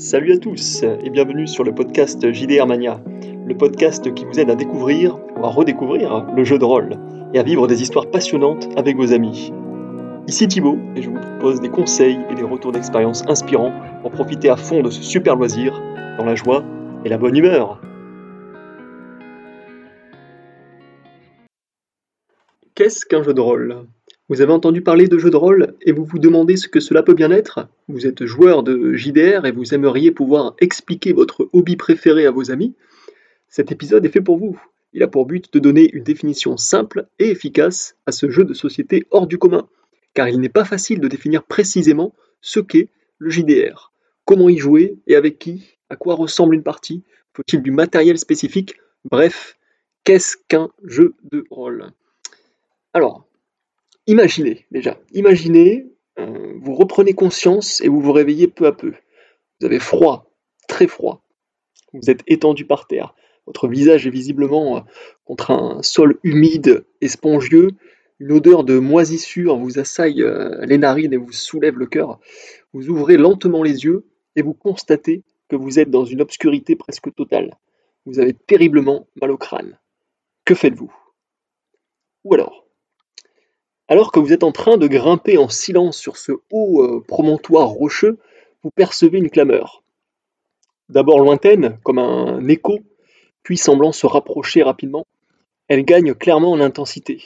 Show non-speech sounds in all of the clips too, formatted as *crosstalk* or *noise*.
Salut à tous et bienvenue sur le podcast JDR Mania, le podcast qui vous aide à découvrir ou à redécouvrir le jeu de rôle et à vivre des histoires passionnantes avec vos amis. Ici Thibaut et je vous propose des conseils et des retours d'expérience inspirants pour profiter à fond de ce super loisir dans la joie et la bonne humeur. Qu'est-ce qu'un jeu de rôle? Vous avez entendu parler de jeux de rôle et vous vous demandez ce que cela peut bien être? Vous êtes joueur de JDR et vous aimeriez pouvoir expliquer votre hobby préféré à vos amis? Cet épisode est fait pour vous. Il a pour but de donner une définition simple et efficace à ce jeu de société hors du commun, car il n'est pas facile de définir précisément ce qu'est le JDR. Comment y jouer et avec qui? À quoi ressemble une partie? Faut-il du matériel spécifique? Bref, qu'est-ce qu'un jeu de rôle? Alors, Imaginez déjà, imaginez, euh, vous reprenez conscience et vous vous réveillez peu à peu. Vous avez froid, très froid. Vous êtes étendu par terre. Votre visage est visiblement euh, contre un sol humide et spongieux. Une odeur de moisissure vous assaille euh, les narines et vous soulève le cœur. Vous ouvrez lentement les yeux et vous constatez que vous êtes dans une obscurité presque totale. Vous avez terriblement mal au crâne. Que faites-vous? Ou alors alors que vous êtes en train de grimper en silence sur ce haut euh, promontoire rocheux, vous percevez une clameur. D'abord lointaine, comme un écho, puis semblant se rapprocher rapidement, elle gagne clairement en intensité.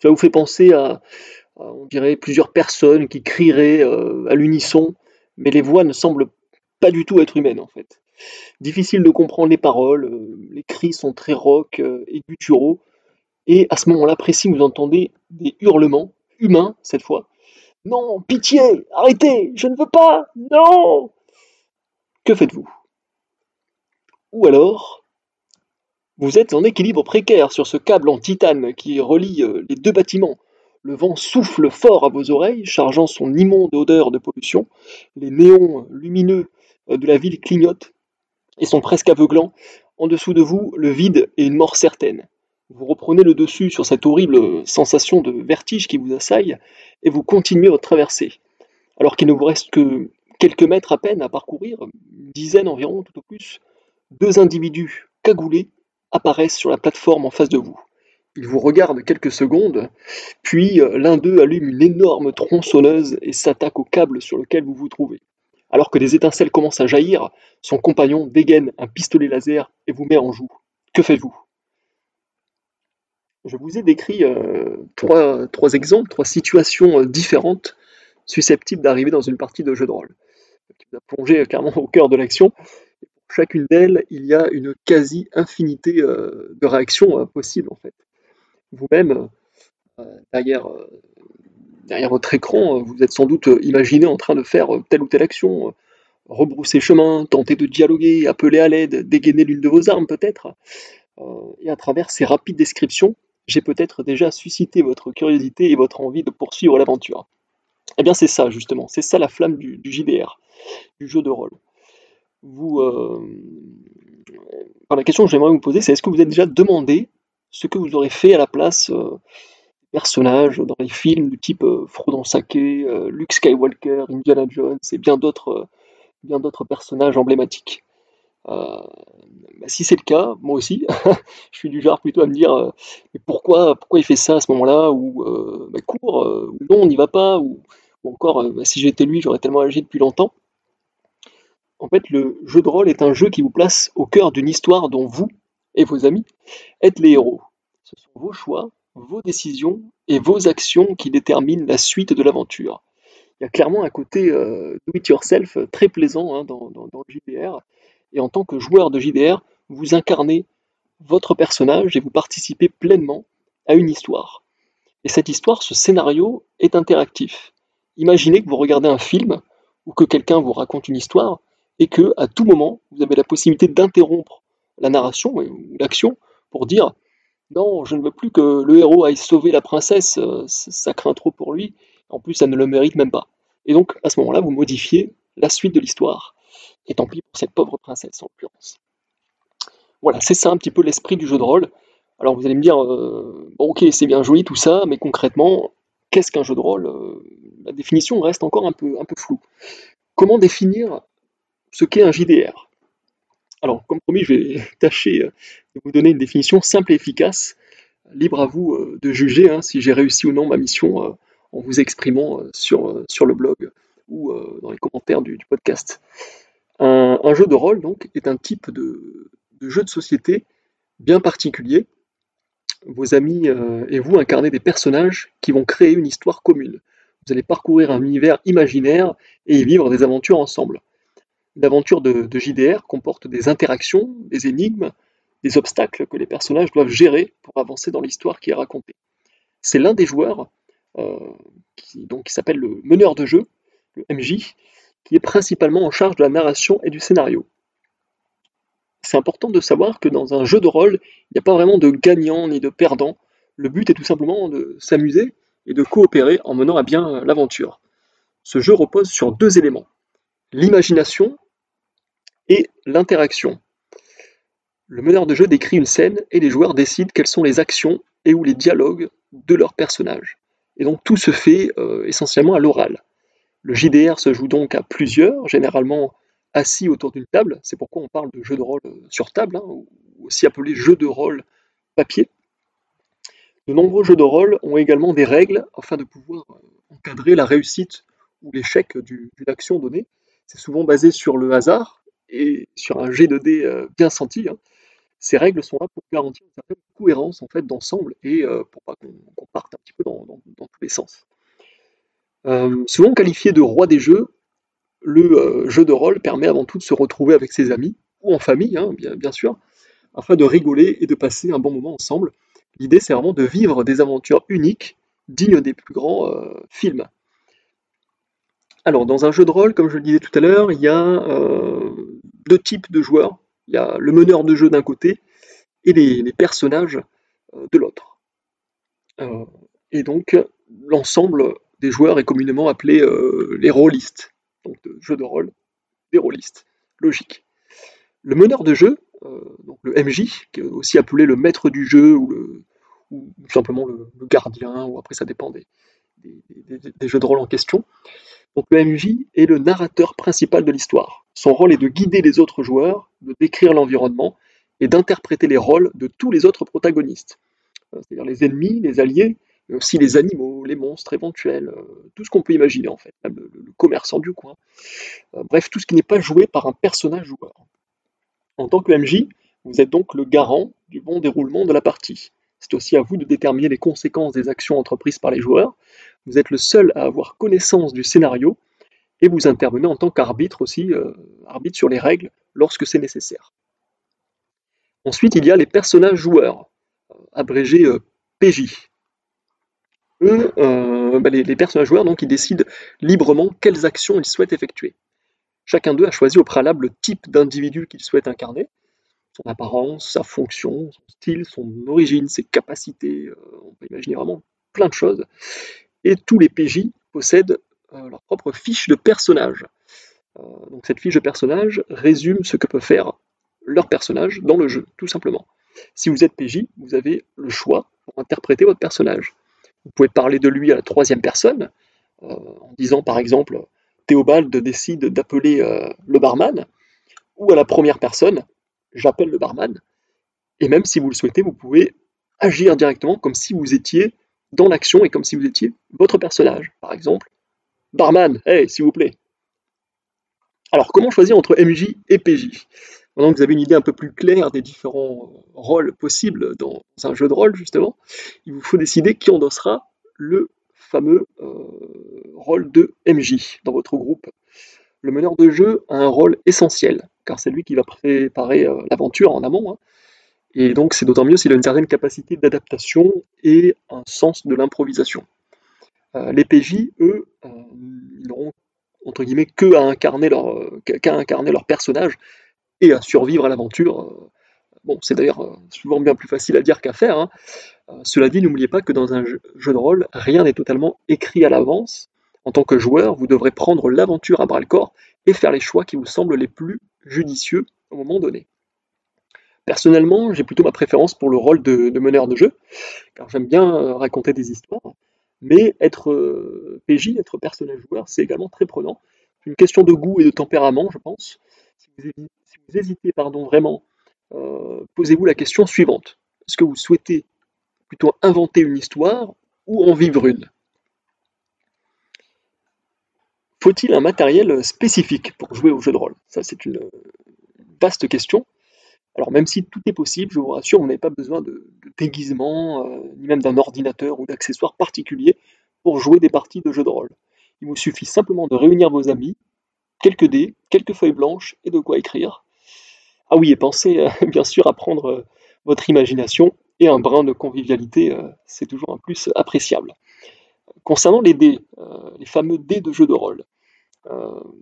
Cela vous fait penser à, on dirait, plusieurs personnes qui crieraient euh, à l'unisson, mais les voix ne semblent pas du tout être humaines en fait. Difficile de comprendre les paroles, euh, les cris sont très rock et gutturaux, et à ce moment-là précis, vous entendez des hurlements, humains cette fois. Non, pitié, arrêtez, je ne veux pas, non Que faites-vous? Ou alors, vous êtes en équilibre précaire sur ce câble en titane qui relie euh, les deux bâtiments. Le vent souffle fort à vos oreilles, chargeant son immonde odeur de pollution. Les néons lumineux euh, de la ville clignotent et sont presque aveuglants. En dessous de vous, le vide et une mort certaine. Vous reprenez le dessus sur cette horrible sensation de vertige qui vous assaille et vous continuez votre traversée. Alors qu'il ne vous reste que quelques mètres à peine à parcourir, une dizaine environ tout au plus, deux individus cagoulés apparaissent sur la plateforme en face de vous. Ils vous regardent quelques secondes, puis euh, l'un d'eux allume une énorme tronçonneuse et s'attaque au câble sur lequel vous vous trouvez. Alors que des étincelles commencent à jaillir, son compagnon dégaine un pistolet laser et vous met en joue. Que faites-vous? Je vous ai décrit euh, trois, exemples, trois situations euh, différentes susceptibles d'arriver dans une partie de jeu de rôle, qui vous a plongé euh, clairement au cœur de l'action. Pour chacune d'elles, il y a une quasi-infinité de réactions possibles en fait. Vous-même, derrière, derrière votre écran, vous êtes sans doute imaginé en train de faire telle ou telle action, rebrousser chemin, tenter de dialoguer, appeler à l'aide, dégainer l'une de vos armes peut-être. et à travers ces rapides descriptions, j'ai peut-être déjà suscité votre curiosité et votre envie de poursuivre l'aventure. Eh bien c'est ça justement, c'est ça la flamme du, JDR, du jeu de rôle. Vous, euh, la question que j'aimerais vous poser, c'est est-ce que vous êtes déjà demandé ce que vous aurez fait à la place euh, des personnages dans les films du type euh, Frodon Sake, Luke Skywalker, Indiana Jones et bien d'autres bien d'autres personnages emblématiques? Euh, bah, si c'est le cas, moi aussi, *laughs* je suis du genre plutôt à me dire euh, mais pourquoi, pourquoi il fait ça à ce moment-là Ou euh, bah, cours, ou non, on n'y va pas, ou, encore bah, si j'étais lui, j'aurais tellement agi depuis longtemps. En fait, le jeu de rôle est un jeu qui vous place au cœur d'une histoire dont vous et vos amis êtes les héros. Ce sont vos choix, vos décisions et vos actions qui déterminent la suite de l'aventure. Il y a clairement un côté do it yourself très plaisant hein, dans, le JDR et en tant que joueur de JDR, vous incarnez votre personnage et vous participez pleinement à une histoire. Et cette histoire, ce scénario est interactif. Imaginez que vous regardez un film ou que quelqu'un vous raconte une histoire et que à tout moment, vous avez la possibilité d'interrompre la narration ou l'action pour dire non, je ne veux plus que le héros aille sauver la princesse, euh, ça craint trop pour lui, en plus ça ne le mérite même pas. Et donc à ce moment-là, vous modifiez la suite de l'histoire. Et tant pis pour cette pauvre princesse en l'occurrence. Voilà, c'est ça un petit peu l'esprit du jeu de rôle. Alors vous allez me dire, euh, bon ok, c'est bien joli tout ça, mais concrètement, qu'est-ce qu'un jeu de rôle euh, La définition reste encore un peu, un peu floue. Comment définir ce qu'est un JDR. Alors, comme promis, je vais *laughs* tâcher euh, de vous donner une définition simple et efficace. Libre à vous de juger hein, si j'ai réussi ou non ma mission en vous exprimant sur le blog ou dans les commentaires du, podcast. Un, jeu de rôle, donc, est un type de, de jeu de société bien particulier. Vos amis et vous incarnez des personnages qui vont créer une histoire commune. Vous allez parcourir un univers imaginaire et y vivre des aventures ensemble. L'aventure de, JDR comporte des interactions, des énigmes, des obstacles que les personnages doivent gérer pour avancer dans l'histoire qui est racontée. C'est l'un des joueurs, euh, qui, qui s'appelle le meneur de jeu, le MJ, qui est principalement en charge de la narration et du scénario. C'est important de savoir que dans un jeu de rôle, il n'y a pas vraiment de gagnant ni de perdant. Le but est tout simplement de s'amuser et de coopérer en menant à bien l'aventure. Ce jeu repose sur deux éléments l'imagination et l'interaction. Le meneur de jeu décrit une scène et les joueurs décident quelles sont les actions et ou les dialogues de leur personnage. Et donc tout se fait euh, essentiellement à l'oral. Le JDR se joue donc à plusieurs, généralement assis autour d'une table. C'est pourquoi on parle de jeu de rôle euh, sur table, hein, aussi appelé jeu de rôle papier. De nombreux jeux de rôle ont également des règles afin de pouvoir euh, encadrer la réussite ou l'échec d'une action donnée. C'est souvent basé sur le hasard, et sur un G de d euh, bien senti, hein, ces règles sont là pour garantir une certaine cohérence en fait d'ensemble et pour pas qu'on parte un petit peu dans, tous les sens. Euh, souvent qualifié de roi des jeux, le jeu de rôle permet avant tout de se retrouver avec ses amis ou en famille, hein, bien, sûr, afin de rigoler et de passer un bon moment ensemble. L'idée c'est vraiment de vivre des aventures uniques, dignes des plus grands films. Alors, dans un jeu de rôle, comme je le disais tout à l'heure, il y a euh, deux types de joueurs. Il y a le meneur de jeu d'un côté et les, personnages euh, de l'autre. Euh, et donc, l'ensemble des joueurs est communément appelé les rôlistes. Donc, de jeu de rôle, des rôlistes. Logique. Le meneur de jeu, donc le MJ, qui est aussi appelé le maître du jeu ou, ou simplement le, gardien, ou après ça dépend des, des jeux de rôle en question, donc le MJ est le narrateur principal de l'histoire. Son rôle est de guider les autres joueurs, de décrire l'environnement et d'interpréter les rôles de tous les autres protagonistes. Euh, c'est-à-dire les ennemis, les alliés, mais aussi les animaux, les monstres éventuels, euh, tout ce qu'on peut imaginer en fait, le, commerçant du coin. Euh, bref, tout ce qui n'est pas joué par un personnage joueur. En tant que MJ, vous êtes donc le garant du bon déroulement de la partie. C'est aussi à vous de déterminer les conséquences des actions entreprises par les joueurs. Vous êtes le seul à avoir connaissance du scénario et vous intervenez en tant qu'arbitre aussi, euh, arbitre sur les règles lorsque c'est nécessaire. Ensuite, il y a les personnages joueurs, abrégés PJ. Eux, bah, les, les, personnages joueurs, donc, ils décident librement quelles actions ils souhaitent effectuer. Chacun d'eux a choisi au préalable le type d'individu qu'il souhaite incarner, son apparence, sa fonction, son style, son origine, ses capacités, euh, on peut imaginer vraiment plein de choses. Et tous les PJ possèdent euh, leur propre fiche de personnage. Euh, donc cette fiche de personnage résume ce que peut faire leur personnage dans le jeu, tout simplement. Si vous êtes PJ, vous avez le choix pour interpréter votre personnage. Vous pouvez parler de lui à la troisième personne, en disant par exemple Théobald décide d'appeler le barman, ou à la première personne, j'appelle le barman. Et même si vous le souhaitez, vous pouvez agir directement comme si vous étiez dans l'action et comme si vous étiez votre personnage. Par exemple, barman, hey, s'il vous plaît. Alors, comment choisir entre MJ et PJ Maintenant que vous avez une idée un peu plus claire des différents rôles possibles dans un jeu de rôle, justement, il vous faut décider qui endossera le fameux euh, rôle de MJ dans votre groupe. Le meneur de jeu a un rôle essentiel car c'est lui qui va préparer euh, l'aventure en amont. Hein. Et donc c'est d'autant mieux s'il a une certaine capacité d'adaptation et un sens de l'improvisation. Euh, les PJ, eux, euh, n'auront entre guillemets incarner leur, qu'à incarner leur personnage et à survivre à l'aventure. Bon, c'est d'ailleurs souvent bien plus facile à dire qu'à faire. Hein. cela dit, n'oubliez pas que dans un jeu de rôle, rien n'est totalement écrit à l'avance. En tant que joueur, vous devrez prendre l'aventure à bras le corps et faire les choix qui vous semblent les plus judicieux au moment donné. Personnellement, j'ai plutôt ma préférence pour le rôle de, meneur de jeu, car j'aime bien euh, raconter des histoires, mais être euh, PJ, être personnage joueur, c'est également très prenant. C'est une question de goût et de tempérament, je pense. Hésitez pardon, vraiment, euh, posez-vous la question suivante. Est-ce que vous souhaitez plutôt inventer une histoire ou en vivre une? Faut-il un matériel spécifique pour jouer au jeu de rôle? Ça, c'est une vaste question. Alors, même si tout est possible, je vous rassure, vous n'avez pas besoin de, déguisement, euh, ni même d'un ordinateur ou d'accessoires particuliers pour jouer des parties de jeu de rôle. Il vous suffit simplement de réunir vos amis, quelques dés, quelques feuilles blanches et de quoi écrire. Ah oui, et pensez euh, *laughs* bien sûr à prendre euh, votre imagination et un brin de convivialité, euh, c'est toujours un plus appréciable. Concernant les dés, les fameux dés de jeu de rôle,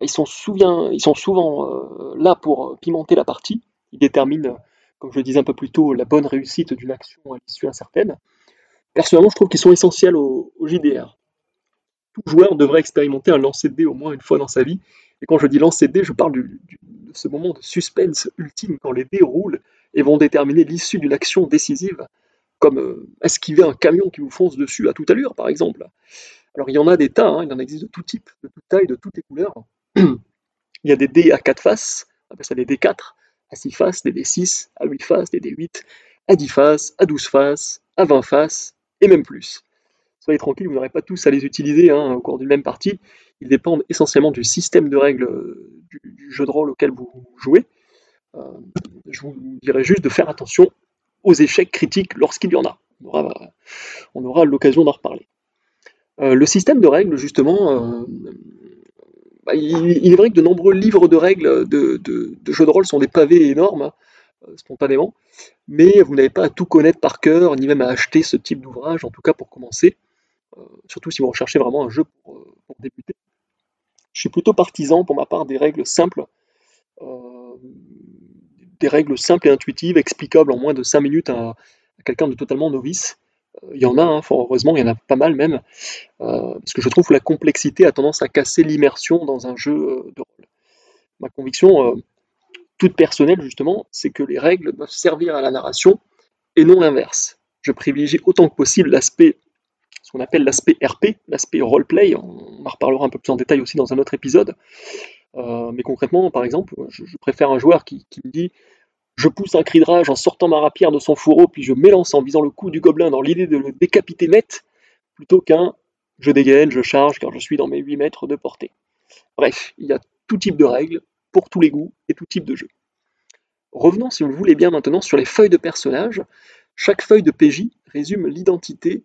ils sont, souvent là pour pimenter la partie. Ils déterminent, comme je le disais un peu plus tôt, la bonne réussite d'une action à l'issue incertaine. Personnellement, je trouve qu'ils sont essentiels au JDR tout joueur devrait expérimenter un lancer de dés au moins une fois dans sa vie. Et quand je dis lancer dés, je parle de ce moment de suspense ultime quand les dés roulent et vont déterminer l'issue d'une action décisive, comme euh, esquiver un camion qui vous fonce dessus à toute allure, par exemple. Alors il y en a des tas, hein, il en existe de tout type, de toute taille, de toutes les couleurs. *clears throat* il y a des dés à 4 faces, on appelle ça des D4, à 6 faces, des D6, à 8 faces, des D8, à 10 faces, à 12 faces, à 20 faces, et même plus tranquille, vous n'aurez pas tous à les utiliser hein, au cours d'une même partie. Ils dépendent essentiellement du système de règles euh, du, jeu de rôle auquel vous jouez. Euh, je vous dirais juste de faire attention aux échecs critiques lorsqu'il y en a. On aura, l'occasion d'en reparler. Euh, le système de règles, justement, bah, il, est vrai que de nombreux livres de règles de, jeux de rôle sont des pavés énormes, hein, spontanément, mais vous n'avez pas à tout connaître par cœur, ni même à acheter ce type d'ouvrage, en tout cas pour commencer. Euh, surtout si vous recherchez vraiment un jeu euh, pour, débuter. Je suis plutôt partisan pour ma part des règles simples, euh, des règles simples et intuitives, explicables en moins de 5 minutes à, quelqu'un de totalement novice. Il y en a, hein, fort heureusement, il y en a pas mal même, parce que je trouve que la complexité a tendance à casser l'immersion dans un jeu de rôle. Ma conviction, toute personnelle justement, c'est que les règles doivent servir à la narration et non l'inverse. Je privilégie autant que possible l'aspect ce qu'on appelle l'aspect RP, l'aspect roleplay. On en reparlera un peu plus en détail aussi dans un autre épisode. Euh, mais concrètement, par exemple, je, préfère un joueur qui, me dit je pousse un cri de rage en sortant ma rapière de son fourreau, puis je m'élance en visant le cou du gobelin dans l'idée de le décapiter net, plutôt qu'un je dégaine, je charge car je suis dans mes 8 mètres de portée. Bref, il y a tout type de règles, pour tous les goûts et tout type de jeu. Revenons, si vous le voulez bien maintenant, sur les feuilles de personnages. Chaque feuille de PJ résume l'identité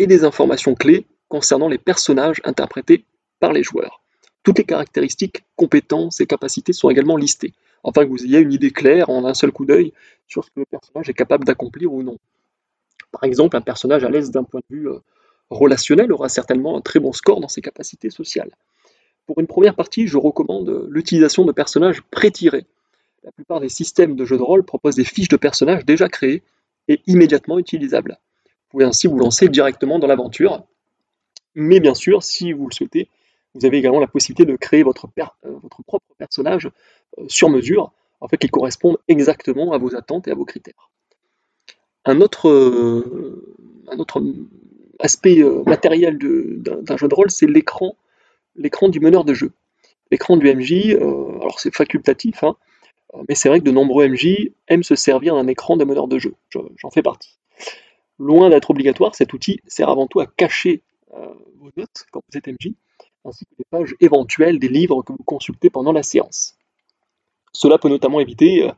et des informations clés concernant les personnages interprétés par les joueurs. Toutes les caractéristiques, compétences et capacités sont également listées, afin que vous ayez une idée claire en un seul coup d'œil sur ce que le personnage est capable d'accomplir ou non. Par exemple, un personnage à l'aise d'un point de vue euh, relationnel aura certainement un très bon score dans ses capacités sociales. Pour une première partie, je recommande l'utilisation de personnages pré-tirés. La plupart des systèmes de jeux de rôle proposent des fiches de personnages déjà créées et immédiatement utilisables. Vous pouvez ainsi vous lancer directement dans l'aventure. Mais bien sûr, si vous le souhaitez, vous avez également la possibilité de créer votre, euh, propre personnage euh, sur mesure, en fait, qui corresponde exactement à vos attentes et à vos critères. Un autre, euh, aspect matériel d'un jeu de rôle, c'est l'écran, du meneur de jeu. L'écran du MJ, alors c'est facultatif, hein, mais c'est vrai que de nombreux MJ aiment se servir d'un écran de meneur de jeu. J'en fais partie. Loin d'être obligatoire, cet outil sert avant tout à cacher euh, vos notes quand vous êtes MJ, ainsi que les pages éventuelles des livres que vous consultez pendant la séance. Cela peut notamment éviter, euh,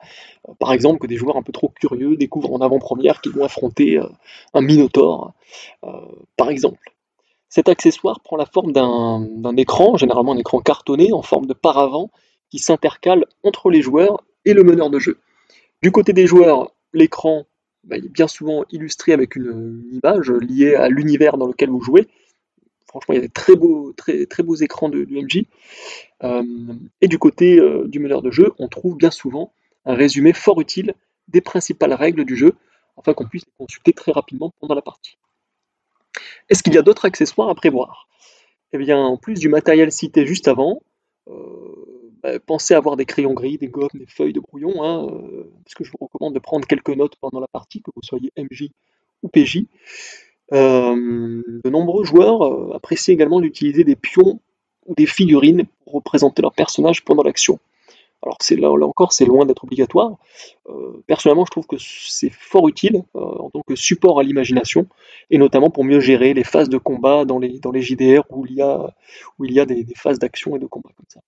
par exemple, que des joueurs un peu trop curieux découvrent en avant-première qu'ils vont affronter euh, un Minotaure, par exemple. Cet accessoire prend la forme d'un écran, généralement un écran cartonné en forme de paravent, qui s'intercale entre les joueurs et le meneur de jeu. Du côté des joueurs, l'écran bah, il est bien souvent illustré avec une, image liée à l'univers dans lequel vous jouez. Franchement, il y a des très beaux, très, très beaux écrans de, du MJ. Euh, et du côté euh, du meneur de jeu, on trouve bien souvent un résumé fort utile des principales règles du jeu, afin qu'on puisse les consulter très rapidement pendant la partie. Est-ce qu'il y a d'autres accessoires à prévoir? Eh bien, en plus du matériel cité juste avant, euh, bah, pensez à avoir des crayons gris, des gommes, des feuilles de brouillon, hein, euh, parce que je vous recommande de prendre quelques notes pendant la partie, que vous soyez MJ ou PJ. Euh, de nombreux joueurs euh, apprécient également d'utiliser des pions ou des figurines pour représenter leur personnage pendant l'action. Alors c'est là, encore, c'est loin d'être obligatoire. Euh, personnellement, je trouve que c'est fort utile euh, en tant que support à l'imagination, et notamment pour mieux gérer les phases de combat dans les, JDR où il y a des, phases d'action et de combat comme ça.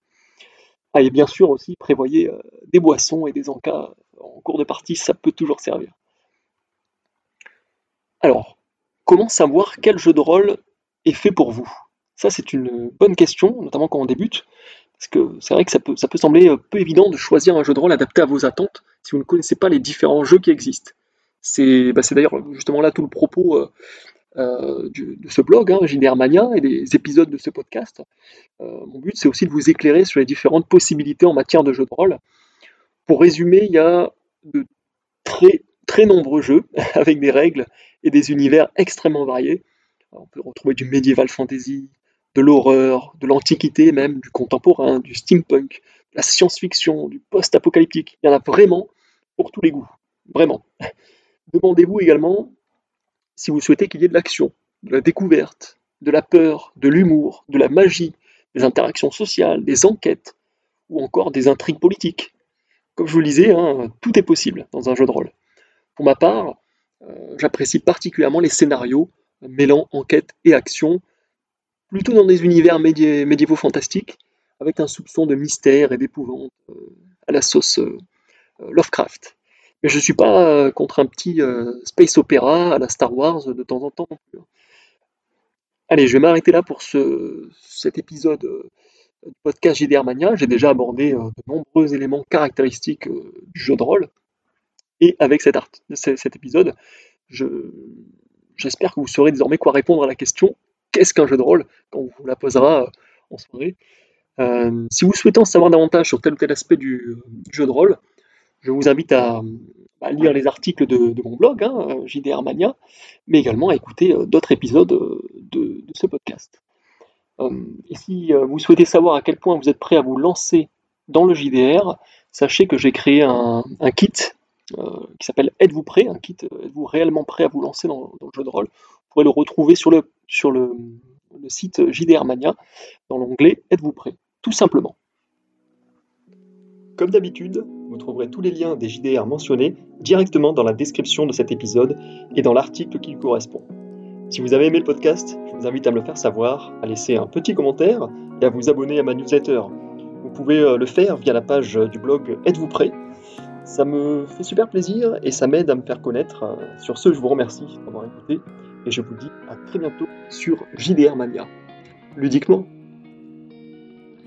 Ah, et bien sûr aussi, prévoyez des boissons et des encas en cours de partie, ça peut toujours servir. Alors, comment savoir quel jeu de rôle est fait pour vous? Ça, c'est une bonne question, notamment quand on débute. Parce que c'est vrai que ça peut, ça peut sembler euh, peu évident de choisir un jeu de rôle adapté à vos attentes si vous ne connaissez pas les différents jeux qui existent. C'est bah, d'ailleurs justement là tout le propos euh, euh, de ce blog, hein, JDR Mania, et des épisodes de ce podcast. mon but, c'est aussi de vous éclairer sur les différentes possibilités en matière de jeux de rôle. Pour résumer, il y a de très, très nombreux jeux *laughs* avec des règles et des univers extrêmement variés. on peut retrouver du médiéval fantasy, de l'horreur, de l'antiquité même, du contemporain, du steampunk, de la science-fiction, du post-apocalyptique. Il y en a vraiment pour tous les goûts. Vraiment. *laughs* Demandez-vous également si vous souhaitez qu'il y ait de l'action, de la découverte, de la peur, de l'humour, de la magie, des interactions sociales, des enquêtes, ou encore des intrigues politiques. Comme je vous le disais, hein, tout est possible dans un jeu de rôle. Pour ma part, euh, j'apprécie particulièrement les scénarios mêlant enquête et action, plutôt dans des univers médiévaux fantastiques, avec un soupçon de mystère et d'épouvante euh, à la sauce euh, Lovecraft. Mais je ne suis pas contre un petit space opéra à la Star Wars de temps en temps. Hein. Allez, je vais m'arrêter là pour ce, cet épisode du podcast JDR. J'ai déjà abordé de nombreux éléments caractéristiques du jeu de rôle. Et avec cet, épisode, j'espère que vous saurez désormais quoi répondre à la question qu'est-ce qu'un jeu de rôle quand on vous la posera euh, en soirée. Euh, si vous souhaitez en savoir davantage sur tel ou tel aspect du, jeu de rôle, je vous invite à, lire les articles de, mon blog, hein, JDR Mania, mais également à écouter euh, d'autres épisodes de, ce podcast. et si vous souhaitez savoir à quel point vous êtes prêt à vous lancer dans le JDR, sachez que j'ai créé un, kit qui s'appelle Êtes-vous prêt? Un kit Êtes-vous réellement prêt à vous lancer dans, le jeu de rôle? Vous pourrez le retrouver sur le sur le, site JDR Mania, dans l'onglet Êtes-vous prêt? Tout simplement. Comme d'habitude, vous trouverez tous les liens des JDR mentionnés directement dans la description de cet épisode et dans l'article qui lui correspond. Si vous avez aimé le podcast, je vous invite à me le faire savoir, à laisser un petit commentaire et à vous abonner à ma newsletter. Vous pouvez euh, le faire via la page du blog Êtes-vous prêt? Ça me fait super plaisir et ça m'aide à me faire connaître. Sur ce, je vous remercie d'avoir écouté et je vous dis à très bientôt sur JDR Mania. Ludiquement